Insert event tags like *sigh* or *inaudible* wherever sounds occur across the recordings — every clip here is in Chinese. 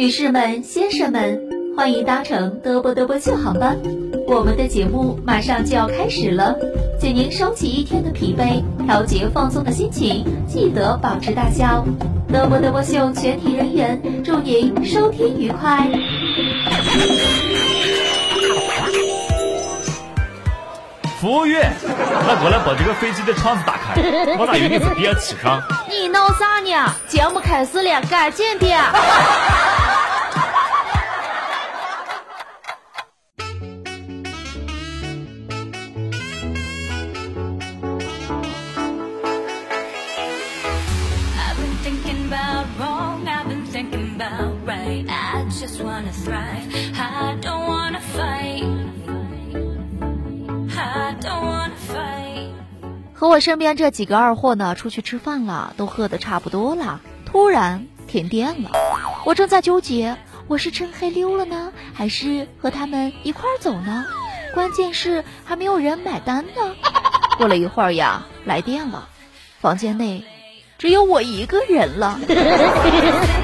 女士们、先生们，欢迎搭乘嘚啵嘚啵秀航班，我们的节目马上就要开始了，请您收起一天的疲惫，调节放松的心情，记得保持大笑。嘚啵嘚啵秀全体人员祝您收听愉快。服务员，快过来把这个飞机的窗子打开，我咋有点子憋气上？你闹啥呢？节目开始了，赶紧的。和我身边这几个二货呢，出去吃饭了，都喝的差不多了，突然停电了。我正在纠结，我是趁黑溜了呢，还是和他们一块走呢？关键是还没有人买单呢。过了一会儿呀，来电了，房间内只有我一个人了。*laughs*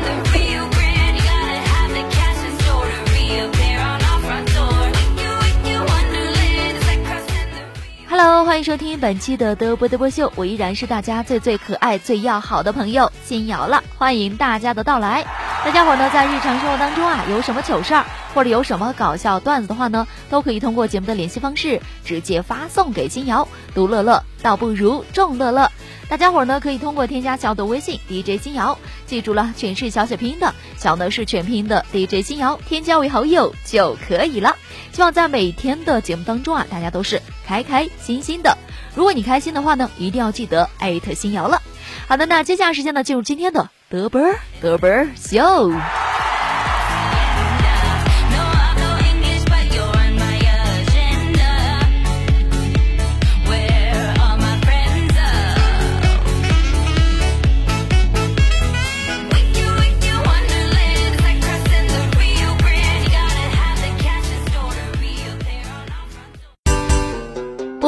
欢迎收听本期的嘚啵嘚啵秀，我依然是大家最最可爱、最要好的朋友新瑶了，欢迎大家的到来。大家伙呢，在日常生活当中啊，有什么糗事儿或者有什么搞笑段子的话呢，都可以通过节目的联系方式直接发送给新瑶。独乐乐倒不如众乐乐。大家伙呢，可以通过添加小的微信 DJ 新瑶，记住了，全是小写拼音的，小呢是全拼音的 DJ 新瑶，添加为好友就可以了。希望在每天的节目当中啊，大家都是开开心心的。如果你开心的话呢，一定要记得艾特新瑶了。好的，那接下来时间呢，进入今天的嘚啵嘚啵秀。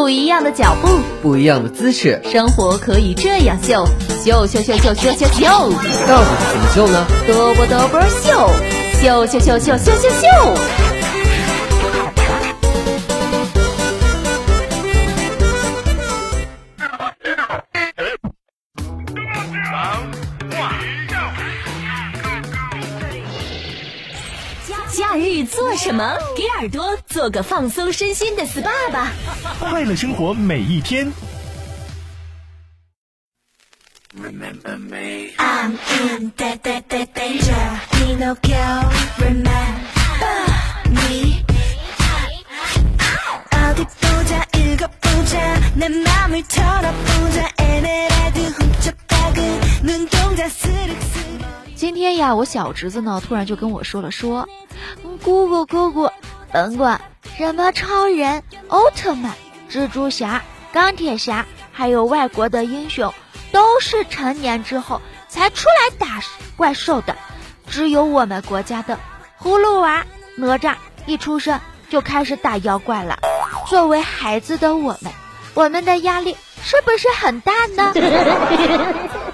不一样的脚步，不一样的姿势，生活可以这样秀，秀秀秀秀秀秀秀，到底怎么秀呢？嘚啵嘚啵秀，秀秀秀秀秀秀秀。什么？给耳朵做个放松身心的 SPA 吧！快乐生活每一天。今天呀，我小侄子呢，突然就跟我说了，说，姑姑姑姑，甭管什么超人、奥特曼、蜘蛛侠、钢铁侠，还有外国的英雄，都是成年之后才出来打怪兽的，只有我们国家的葫芦娃、哪吒一出生就开始打妖怪了。作为孩子的我们，我们的压力是不是很大呢？*laughs*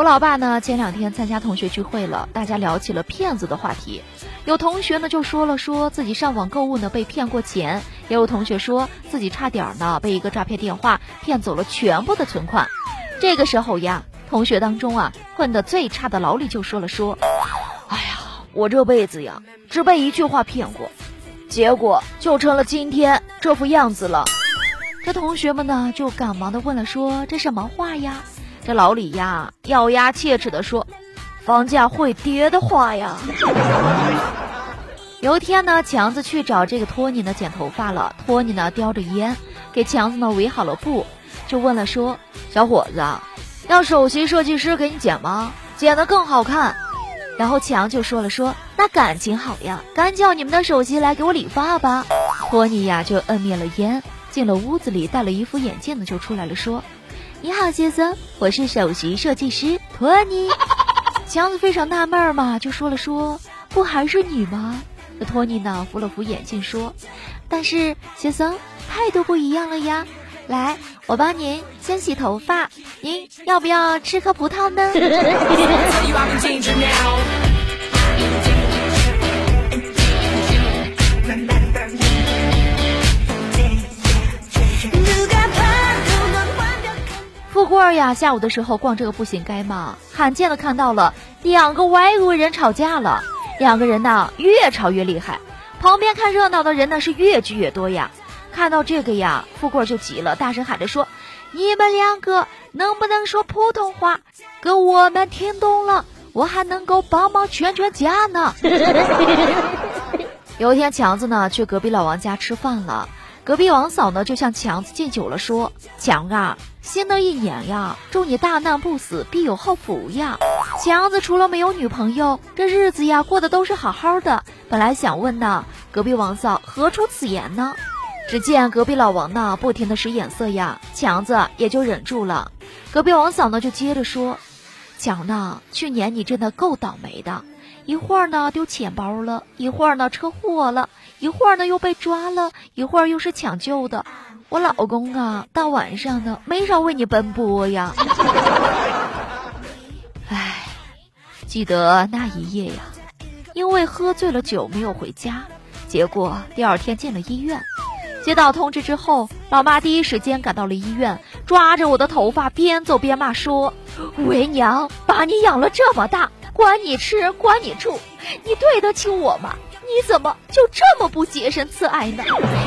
我老爸呢，前两天参加同学聚会了，大家聊起了骗子的话题。有同学呢就说了，说自己上网购物呢被骗过钱；也有同学说自己差点呢被一个诈骗电话骗走了全部的存款。这个时候呀，同学当中啊混得最差的老李就说了，说：“哎呀，我这辈子呀只被一句话骗过，结果就成了今天这副样子了。”这同学们呢就赶忙的问了，说：“这什么话呀？”这老李呀，咬牙切齿地说：“房价会跌的话呀。”有一天呢，强子去找这个托尼呢剪头发了。托尼呢叼着烟，给强子呢围好了布，就问了说：“小伙子，让首席设计师给你剪吗？剪得更好看。然后强就说了说，那感情好呀，赶叫你们的首席来给我理发吧。托尼呀就摁灭了烟，进了屋子里，戴了一副眼镜呢就出来了，说：“你好，先生，我是首席设计师托尼。*laughs* ”强子非常纳闷嘛，就说了说：“不还是你吗？”那托尼呢扶了扶眼镜说：“但是先生态度不一样了呀。来，我帮您先洗头发，您要不要吃颗葡萄呢？” *laughs* *laughs* 富贵呀，下午的时候逛这个步行街嘛，罕见的看到了两个外国人吵架了。两个人呢越吵越厉害，旁边看热闹的人呢是越聚越多呀。看到这个呀，富贵就急了，大声喊着说：“你们两个能不能说普通话？给我们听懂了，我还能够帮忙劝劝架呢。”有一天，强子呢去隔壁老王家吃饭了。隔壁王嫂呢，就向强子敬酒了，说：“强啊，新的一年呀，祝你大难不死，必有后福呀。”强子除了没有女朋友，这日子呀过得都是好好的。本来想问呢，隔壁王嫂何出此言呢？只见隔壁老王呢不停的使眼色呀，强子也就忍住了。隔壁王嫂呢就接着说：“强呢，去年你真的够倒霉的，一会儿呢丢钱包了，一会儿呢车祸了。”一会儿呢又被抓了，一会儿又是抢救的。我老公啊，大晚上的没少为你奔波呀。*laughs* 唉，记得那一夜呀，因为喝醉了酒没有回家，结果第二天进了医院。接到通知之后，老妈第一时间赶到了医院，抓着我的头发边走边骂说：“为娘把你养了这么大，管你吃管你住，你对得起我吗？”你怎么就这么不洁身自爱呢？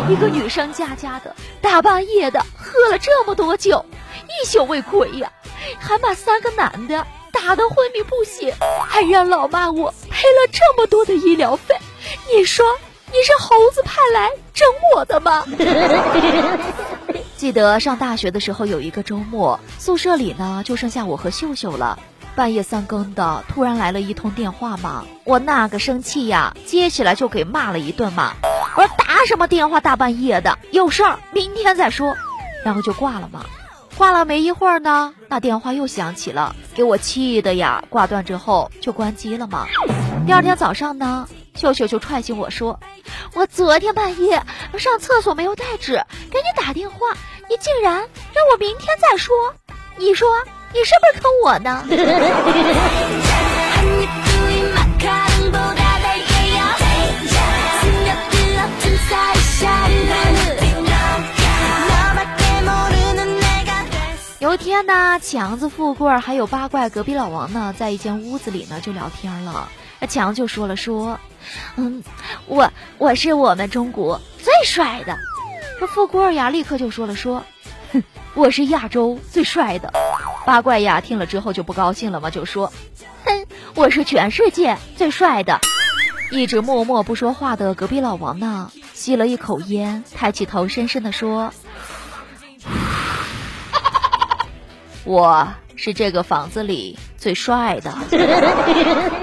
一个女生家家的，大半夜的喝了这么多酒，一宿未归呀，还把三个男的打得昏迷不醒，还让老妈我赔了这么多的医疗费。你说你是猴子派来整我的吗？*laughs* 记得上大学的时候，有一个周末，宿舍里呢就剩下我和秀秀了。半夜三更的，突然来了一通电话嘛，我那个生气呀，接起来就给骂了一顿嘛。我说打什么电话，大半夜的，有事儿明天再说，然后就挂了嘛。挂了没一会儿呢，那电话又响起了，给我气的呀，挂断之后就关机了嘛。第二天早上呢，秀秀就踹醒我说，我昨天半夜上厕所没有带纸，给你打电话，你竟然让我明天再说，你说？你是不是坑我呢？有一天呢，强子、富贵还有八怪隔壁老王呢，在一间屋子里呢就聊天了。那强就说了说，嗯，我我是我们中国最帅的。这富贵呀，立刻就说了说，哼，我是亚洲最帅的。八怪呀，听了之后就不高兴了嘛，就说：“哼，我是全世界最帅的。”一直默默不说话的隔壁老王呢，吸了一口烟，抬起头，深深的说：“ *laughs* 我是这个房子里最帅的。*laughs* ”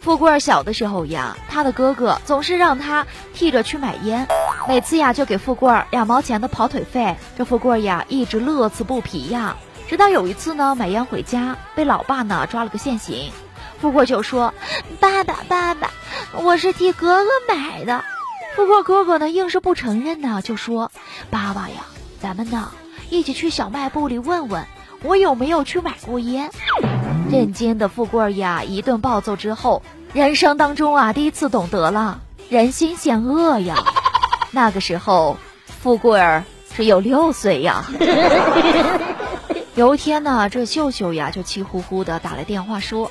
富贵儿小的时候呀，他的哥哥总是让他替着去买烟，每次呀就给富贵儿两毛钱的跑腿费，这富贵儿呀一直乐此不疲呀。直到有一次呢，买烟回家被老爸呢抓了个现行，富贵就说：“爸爸，爸爸，我是替哥哥买的。”富贵哥哥呢硬是不承认呢，就说：“爸爸呀，咱们呢一起去小卖部里问问，我有没有去买过烟。”震惊的富贵呀，一顿暴揍之后，人生当中啊第一次懂得了人心险恶呀。*laughs* 那个时候，富贵儿只有六岁呀。*laughs* 有一天呢，这秀秀呀就气呼呼的打来电话说：“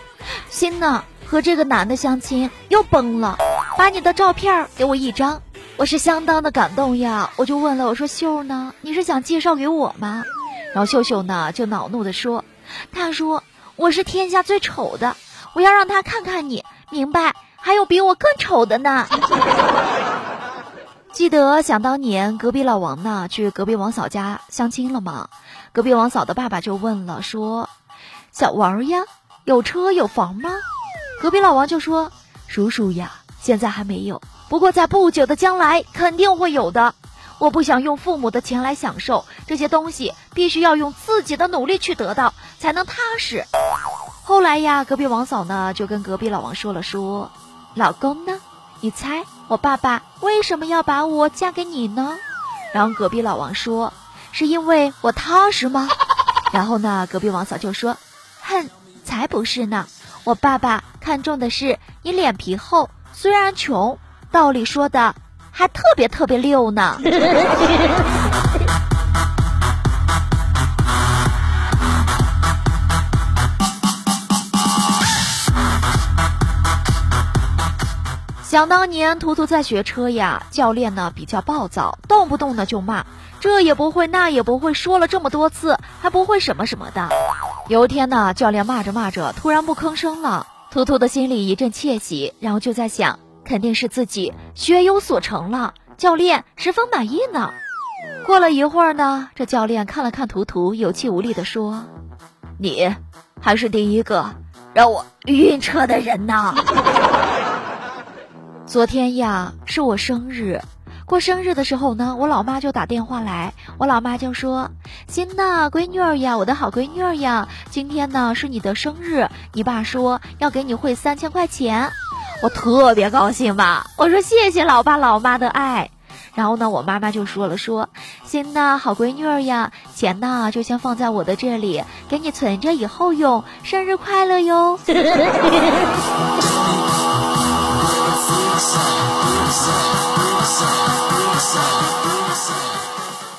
心呢和这个男的相亲又崩了，把你的照片给我一张。”我是相当的感动呀，我就问了，我说秀呢，你是想介绍给我吗？然后秀秀呢就恼怒的说：“他说我是天下最丑的，我要让他看看你，明白？还有比我更丑的呢。”记得想当年隔壁老王呢去隔壁王嫂家相亲了吗？隔壁王嫂的爸爸就问了，说：“小王呀，有车有房吗？隔壁老王就说：“叔叔呀，现在还没有，不过在不久的将来肯定会有的。我不想用父母的钱来享受这些东西，必须要用自己的努力去得到，才能踏实。”后来呀，隔壁王嫂呢就跟隔壁老王说了说：“老公呢？你猜我爸爸为什么要把我嫁给你呢？”然后隔壁老王说：“是因为我踏实吗？” *laughs* 然后呢，隔壁王嫂就说：“哼，才不是呢！我爸爸看中的是你脸皮厚，虽然穷，道理说的还特别特别溜呢。*laughs* ”想当年，图图在学车呀，教练呢比较暴躁，动不动呢就骂，这也不会那也不会，说了这么多次还不会什么什么的。有一天呢，教练骂着骂着，突然不吭声了，图图的心里一阵窃喜，然后就在想，肯定是自己学有所成了，教练十分满意呢。过了一会儿呢，这教练看了看图图，有气无力地说：“你还是第一个让我晕车的人呢。”昨天呀，是我生日。过生日的时候呢，我老妈就打电话来，我老妈就说：“新呐，闺女儿呀，我的好闺女儿呀，今天呢是你的生日，你爸说要给你汇三千块钱。”我特别高兴吧，我说谢谢老爸老妈的爱。然后呢，我妈妈就说了说：“新呐，好闺女儿呀，钱呢就先放在我的这里，给你存着以后用，生日快乐哟。” *laughs*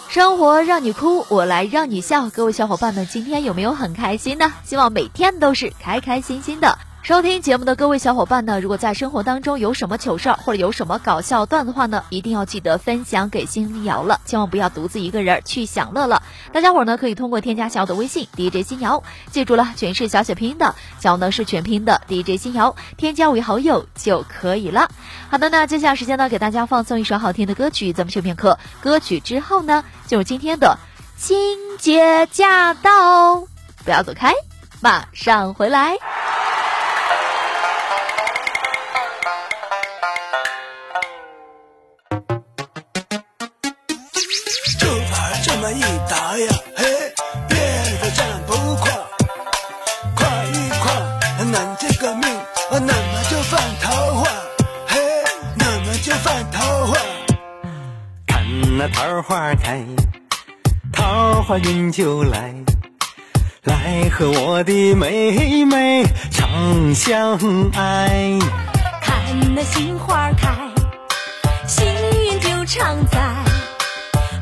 生活让你哭，我来让你笑。各位小伙伴们，今天有没有很开心呢？希望每天都是开开心心的。收听节目的各位小伙伴呢，如果在生活当中有什么糗事儿或者有什么搞笑段的话呢，一定要记得分享给新瑶了，千万不要独自一个人去享乐了。大家伙呢可以通过添加小的微信 DJ 新瑶，记住了，全是小写拼音的，小呢是全拼的 DJ 新瑶，添加为好友就可以了。好的，那接下来时间呢，给大家放送一首好听的歌曲，咱们休片刻，歌曲之后呢，进入今天的清洁驾到，不要走开，马上回来。桃花运就来，来和我的妹妹长相爱。看那杏花开，幸运就常在。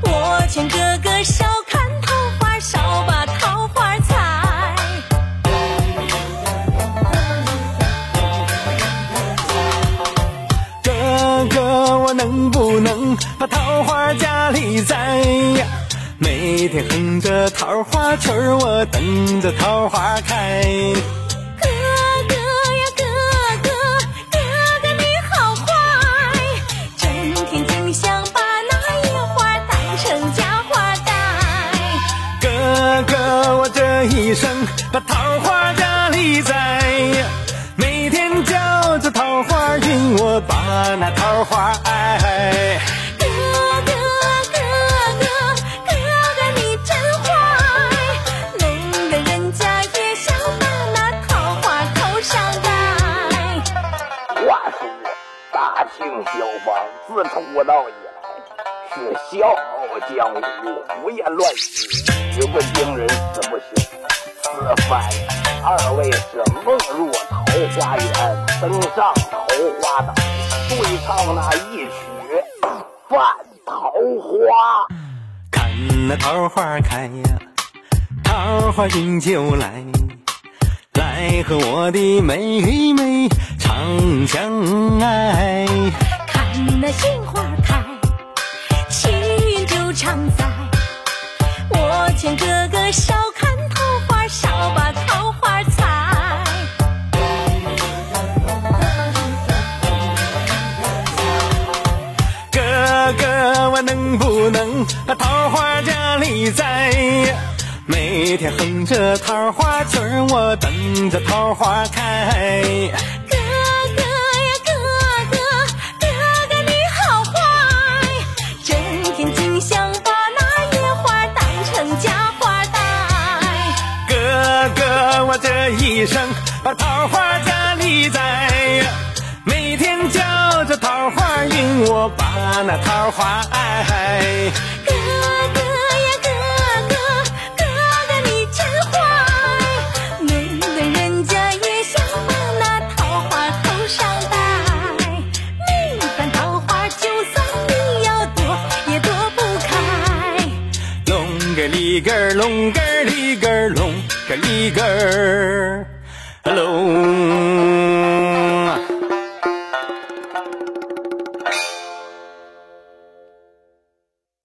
我劝哥哥少每天哼着桃花曲儿，我等着桃花开。小房自出道以来是笑傲江湖，胡言乱语，语不惊人死不休。此番二位是梦入桃花源，登上桃花岛，对唱那一曲《犯桃花》。看那桃花开呀，桃花运就来，来和我的妹妹长相爱。杏花开，情运就常在。我劝哥哥少看桃花。少把桃花采，哥哥，我能不能把桃花家里栽？每天哼着桃花曲儿，我等着桃花开。一生把桃花家里栽，每天叫着桃花运，我把那桃花爱。哥哥呀哥哥，哥哥你真坏，没论人家也想把那桃花头上戴。每瓣桃花就算你要躲，也躲不开。隆个里个儿，隆个儿里个儿，隆个里个儿，